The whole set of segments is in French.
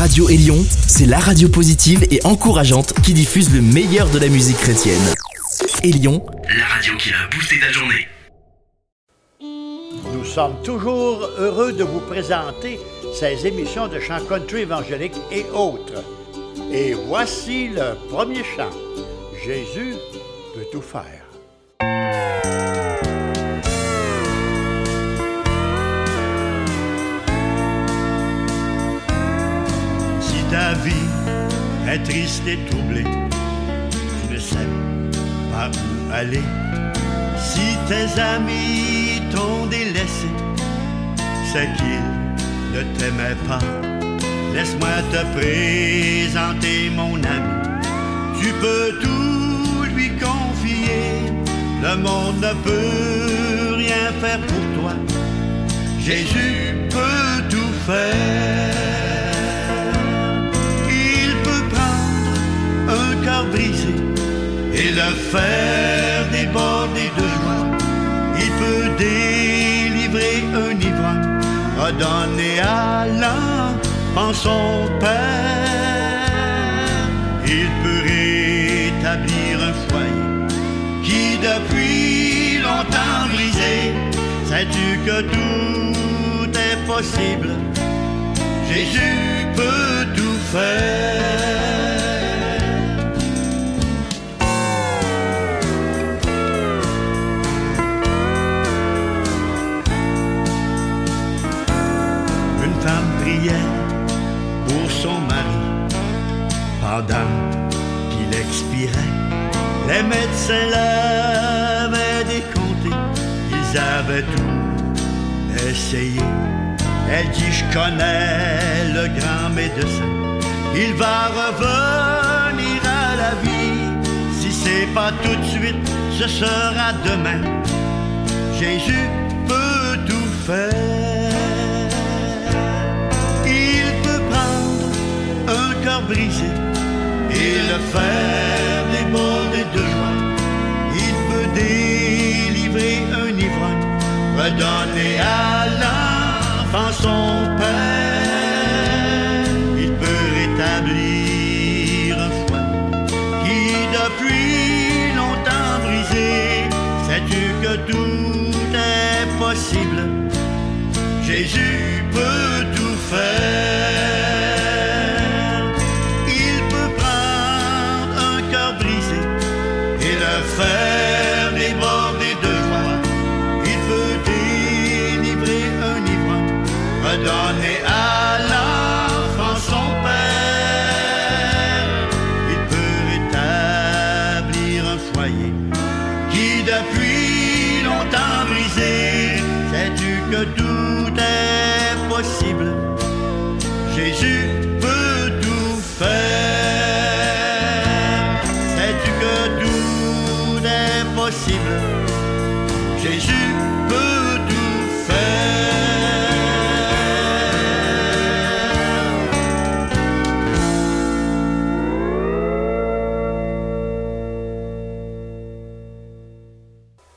Radio Élion, c'est la radio positive et encourageante qui diffuse le meilleur de la musique chrétienne. Élion, la radio qui a boosté ta journée. Nous sommes toujours heureux de vous présenter ces émissions de chants country évangélique et autres. Et voici le premier chant. Jésus peut tout faire. Ta vie est triste et troublée, tu ne sais pas où aller. Si tes amis t'ont délaissé, c'est qu'ils ne t'aimaient pas. Laisse-moi te présenter mon ami. Tu peux tout lui confier. Le monde ne peut rien faire pour toi. Jésus peut tout faire. Brisé et le faire déborder de joie. Il peut délivrer un ivrogne, redonner à l'enfant son père. Il peut rétablir un foyer qui depuis longtemps brisé. Sais-tu que tout est possible? Jésus peut tout faire. Pendant qu'il expirait. Les médecins l'avaient décompté, ils avaient tout essayé. Elle dit, je connais le grand médecin, il va revenir à la vie. Si c'est pas tout de suite, ce sera demain. Jésus peut tout faire. Il peut prendre un cœur brisé et le faire déborder de joie. Il peut délivrer un ivrogne, redonner à l'enfant son père. Il peut rétablir un foie qui depuis longtemps brisé. Sais-tu que tout est possible? Jésus peut tout faire.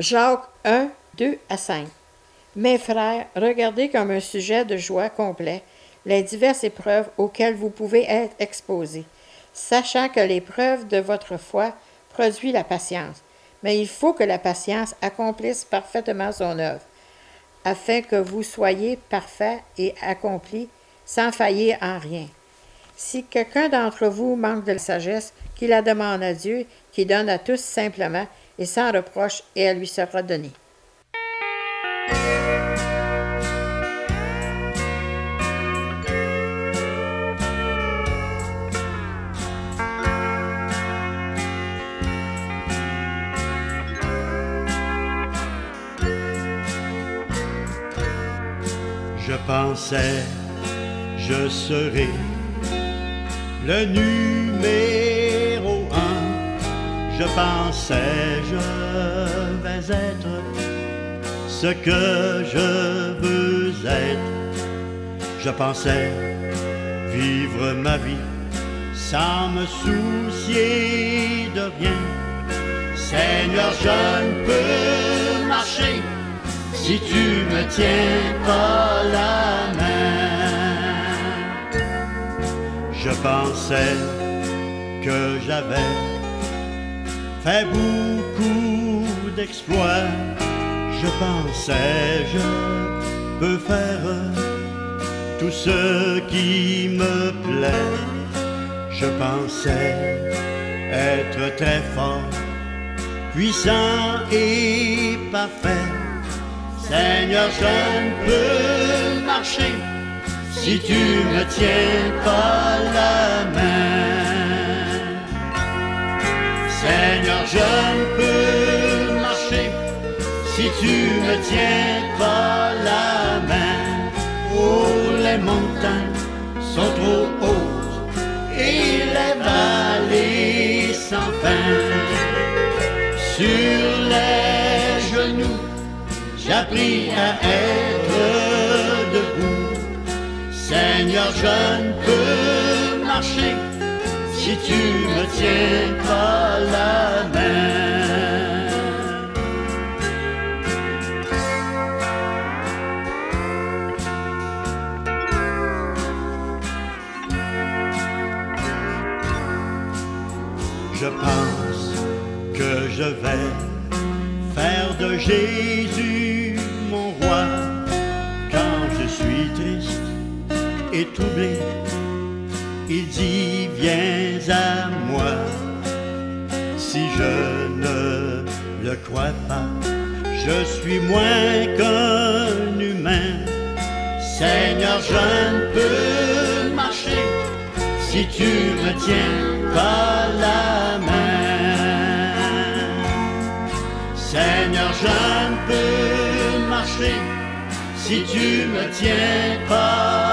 Jacques 1, 2 à 5. Mes frères, regardez comme un sujet de joie complet les diverses épreuves auxquelles vous pouvez être exposés, sachant que l'épreuve de votre foi produit la patience. Mais il faut que la patience accomplisse parfaitement son œuvre, afin que vous soyez parfaits et accomplis sans faillir en rien. Si quelqu'un d'entre vous manque de sagesse, qu'il la demande à Dieu, qui donne à tous simplement et sans reproche, et elle lui sera donnée. Je pensais, je serais le numéro un. Je pensais, je vais être ce que je veux être. Je pensais vivre ma vie sans me soucier de rien. Seigneur, je ne peux marcher si tu me tiens pas la main. Je pensais que j'avais fait beaucoup d'exploits. Je pensais je peux faire tout ce qui me plaît. Je pensais être très fort, puissant et parfait. Seigneur, je ne peux marcher si tu me tiens pas la main. Seigneur, je ne peux marcher si tu me tiens pas la main. Oh, les montagnes sont trop hautes et les vallées sans fin. Sur les genoux, j'ai appris à être. Seigneur, je ne peux marcher si tu me tiens pas la main. Je pense que je vais faire de Jésus et troublé. Il dit viens à moi. Si je ne le crois pas, je suis moins qu'un humain. Seigneur, je ne peux marcher si tu me tiens pas la main. Seigneur, je ne peux marcher si tu me tiens pas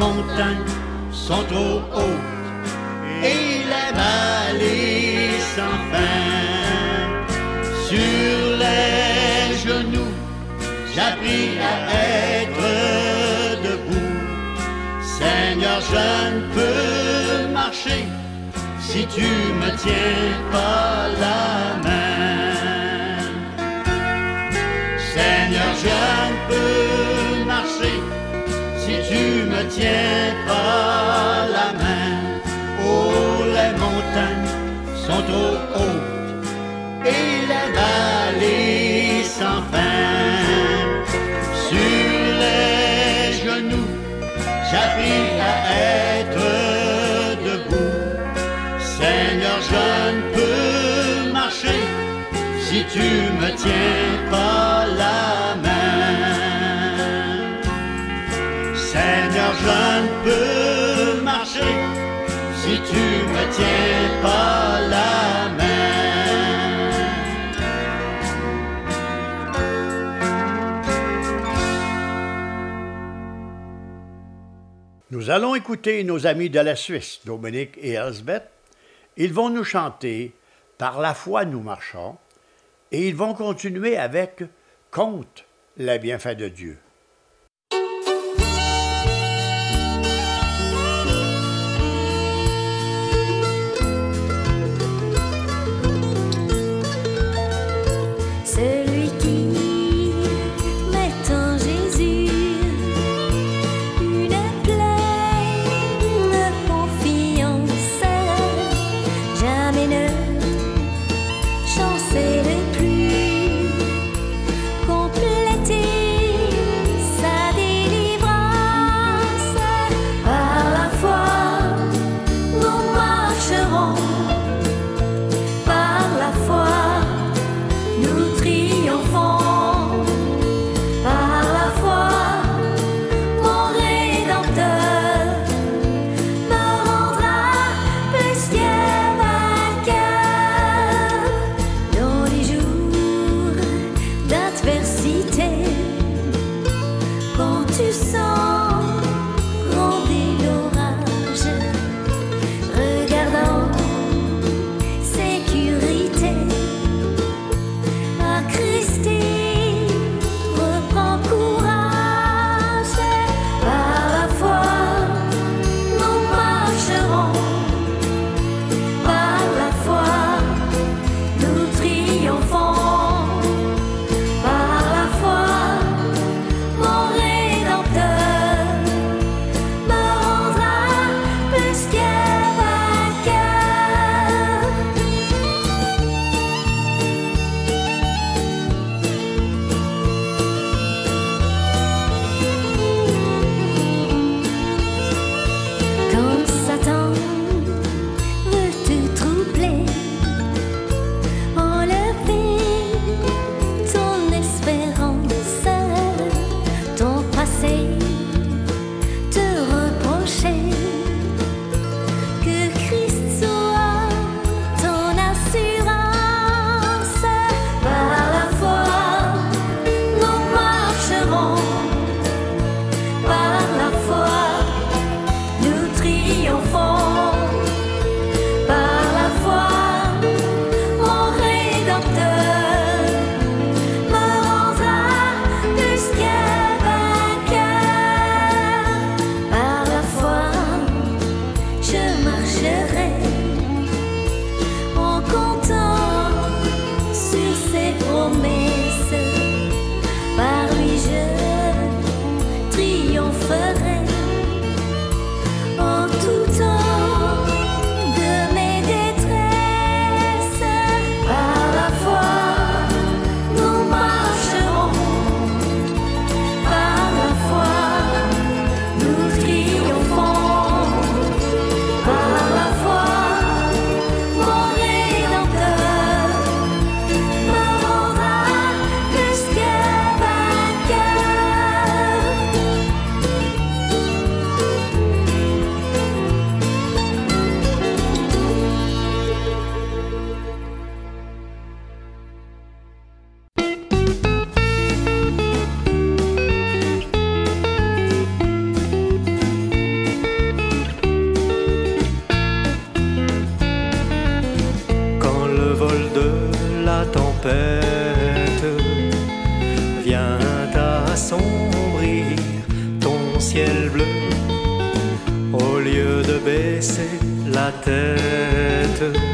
montagnes sont trop hautes et les vallées sans fin. Sur les genoux, j'ai appris à être debout. Seigneur, je ne peux marcher si tu me tiens pas la main. Seigneur, je tu me tiens pas la main. Oh, les montagnes sont trop hautes et les vallées sans fin. Sur les genoux, j'ai appris à être debout. Seigneur, je ne peux marcher si tu me tiens Nous allons écouter nos amis de la Suisse, Dominique et Elsbeth. Ils vont nous chanter Par la foi nous marchons et ils vont continuer avec Compte les bienfaits de Dieu. tête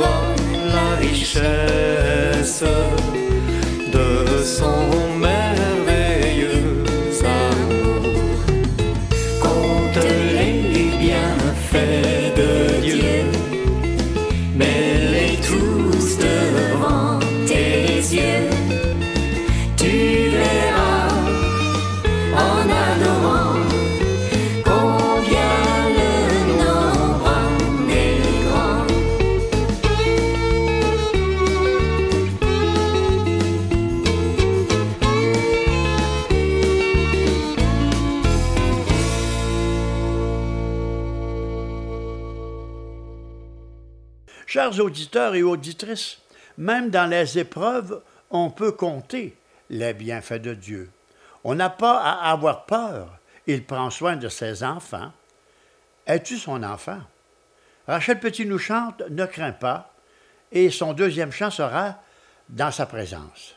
la richesse de son Chers auditeurs et auditrices, même dans les épreuves, on peut compter les bienfaits de Dieu. On n'a pas à avoir peur. Il prend soin de ses enfants. Es-tu son enfant? Rachel Petit nous chante Ne crains pas et son deuxième chant sera Dans sa présence.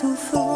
suffer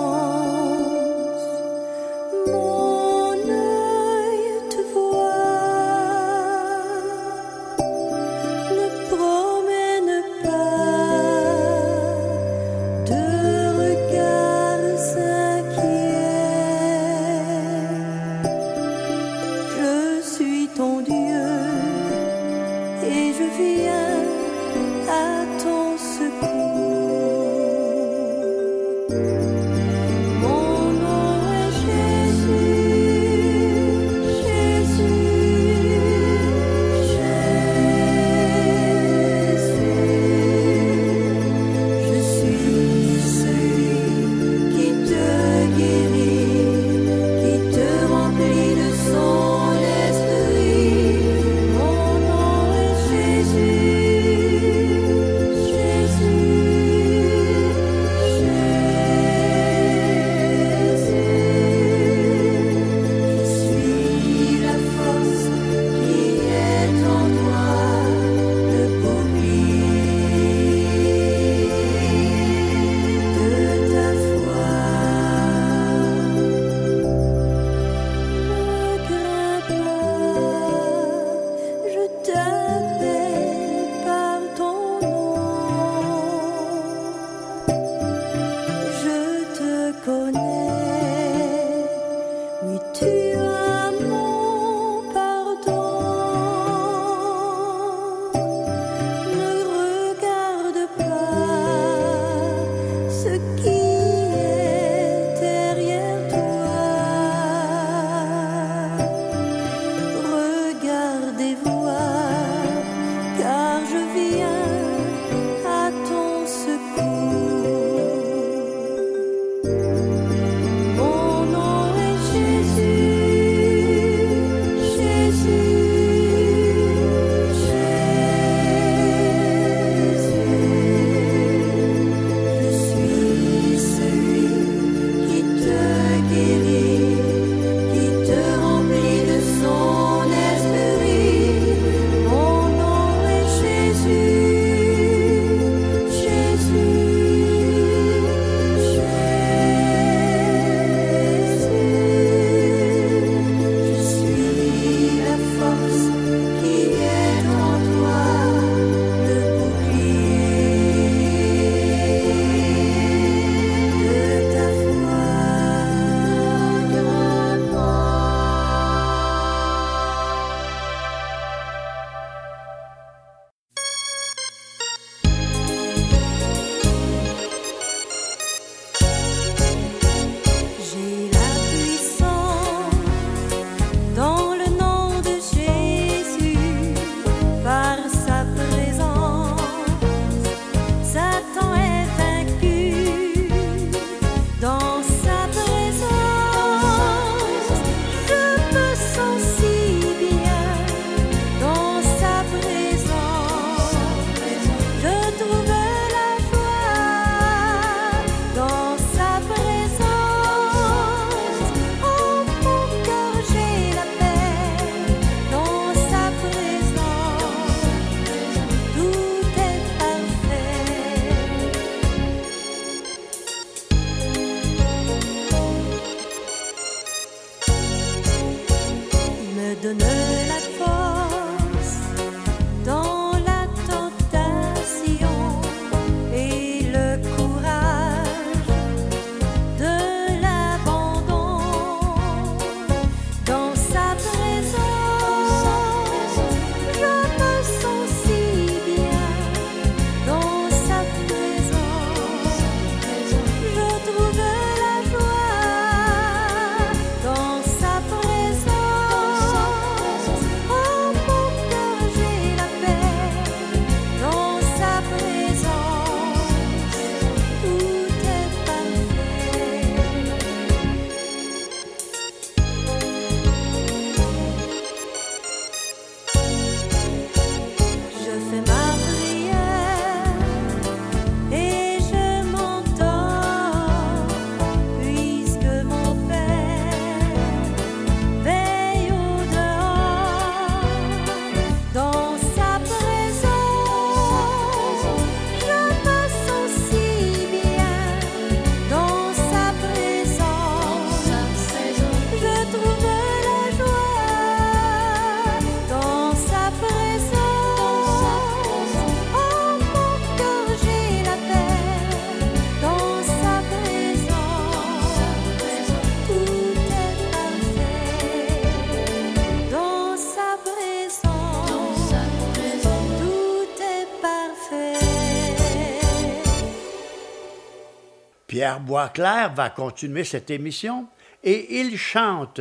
Pierre Boisclair va continuer cette émission et il chante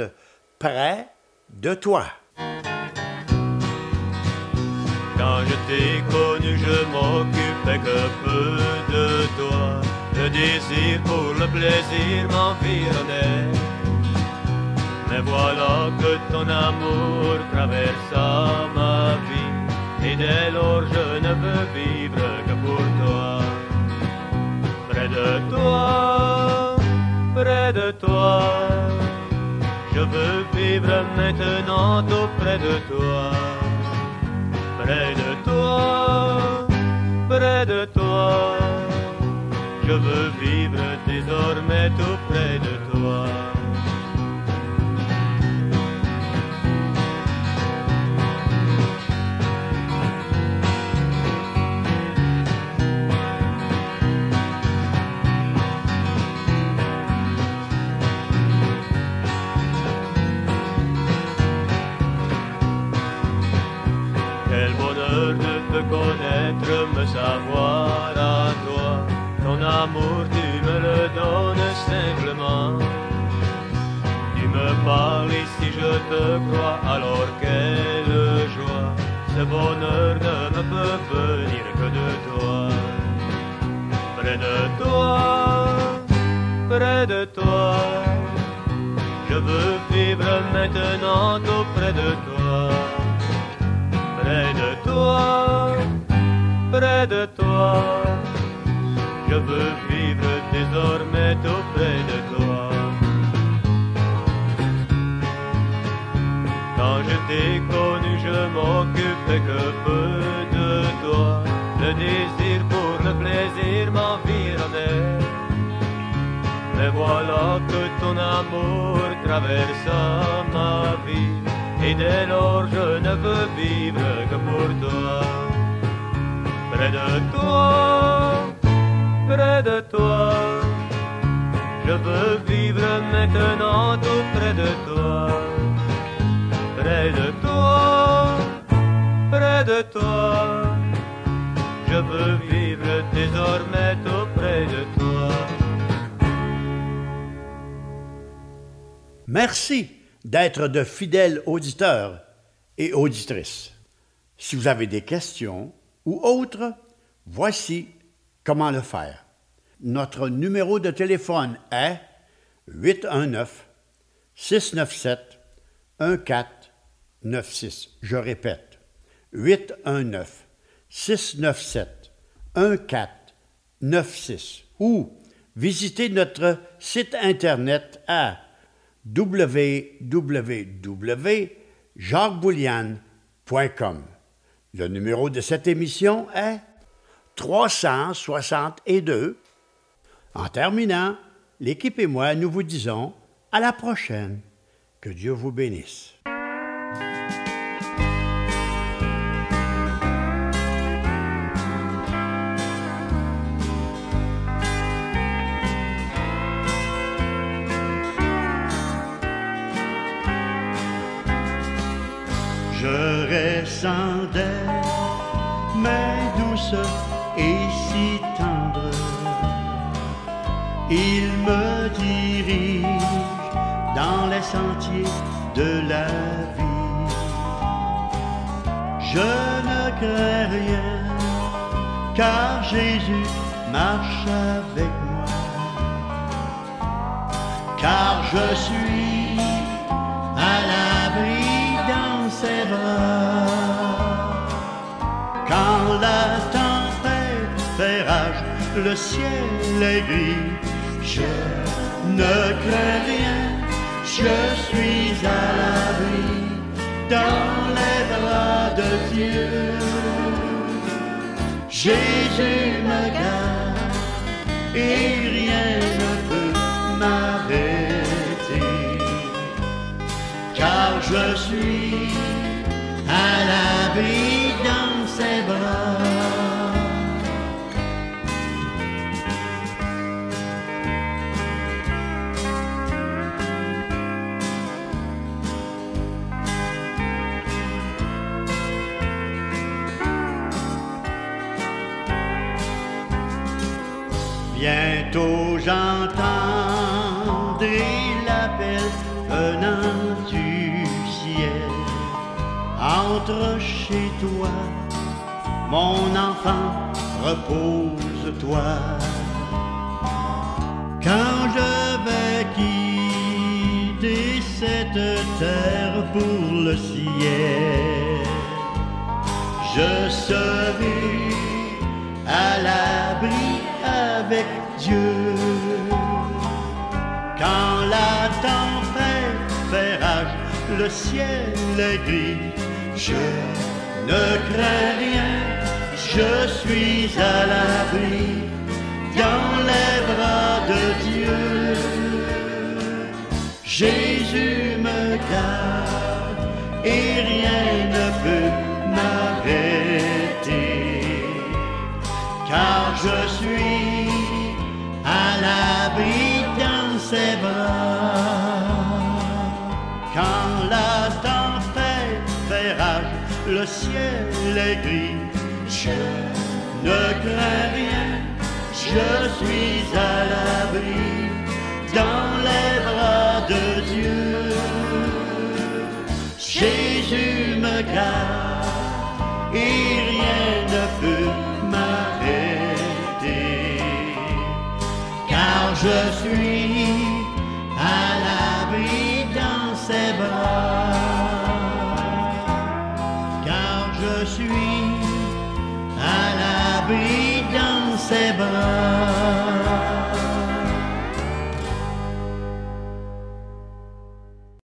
Près de toi. Quand je t'ai connu, je m'occupais que peu de toi. Le désir pour le plaisir m'environnait. Mais voilà que ton amour traversa ma vie. Et dès lors, je ne veux vivre que pour toi. De toi, près de toi. Je veux vivre maintenant auprès de toi près de toi, près de toi. Je veux vivre désormais tout près de toi. Te crois, alors quelle joie. Ce bonheur ne me peut venir que de toi. Près de toi, près de toi. Je veux vivre maintenant auprès de toi près de toi, près de toi. Je veux vivre désormais auprès de toi. Je t'ai connu, je m'occupais que peu de toi. Le désir pour le plaisir m'environnait. Mais voilà que ton amour traversa ma vie. Et dès lors je ne veux vivre que pour toi. Près de toi, près de toi. Je veux vivre maintenant tout près de toi. Près de toi, près de toi. Je veux vivre désormais tout près de toi. Merci d'être de fidèles auditeurs et auditrices. Si vous avez des questions ou autres, voici comment le faire. Notre numéro de téléphone est 819 697 1496. Je répète, 819 697 1496 ou visitez notre site internet à www.jacquesboulian.com. Le numéro de cette émission est 362. En terminant, l'équipe et moi, nous vous disons à la prochaine. Que Dieu vous bénisse. Je ne crains rien, car Jésus marche avec moi. Car je suis à l'abri dans ses bras. Quand la tempête fait rage, le ciel est gris, je ne crains rien, je suis à l'abri dans les bras de Dieu. Jésus me garde et rien ne peut m'arrêter car je suis à l'abri dans ses bras. Bientôt j'entendrai l'appel venant du ciel. Entre chez toi, mon enfant, repose-toi. Quand je vais quitter cette terre pour le ciel, je serai à l'abri avec Dieu. Quand la tempête fait rage, le ciel est gris, je ne crains rien, je suis à l'abri dans les bras de Dieu. Jésus me garde et rien ne peut m'arrêter, car je suis l'abri dans ses bras. Quand la tempête fait rage, le ciel est gris, je ne crains rien, je suis à l'abri dans les bras de Dieu. Jésus me garde car je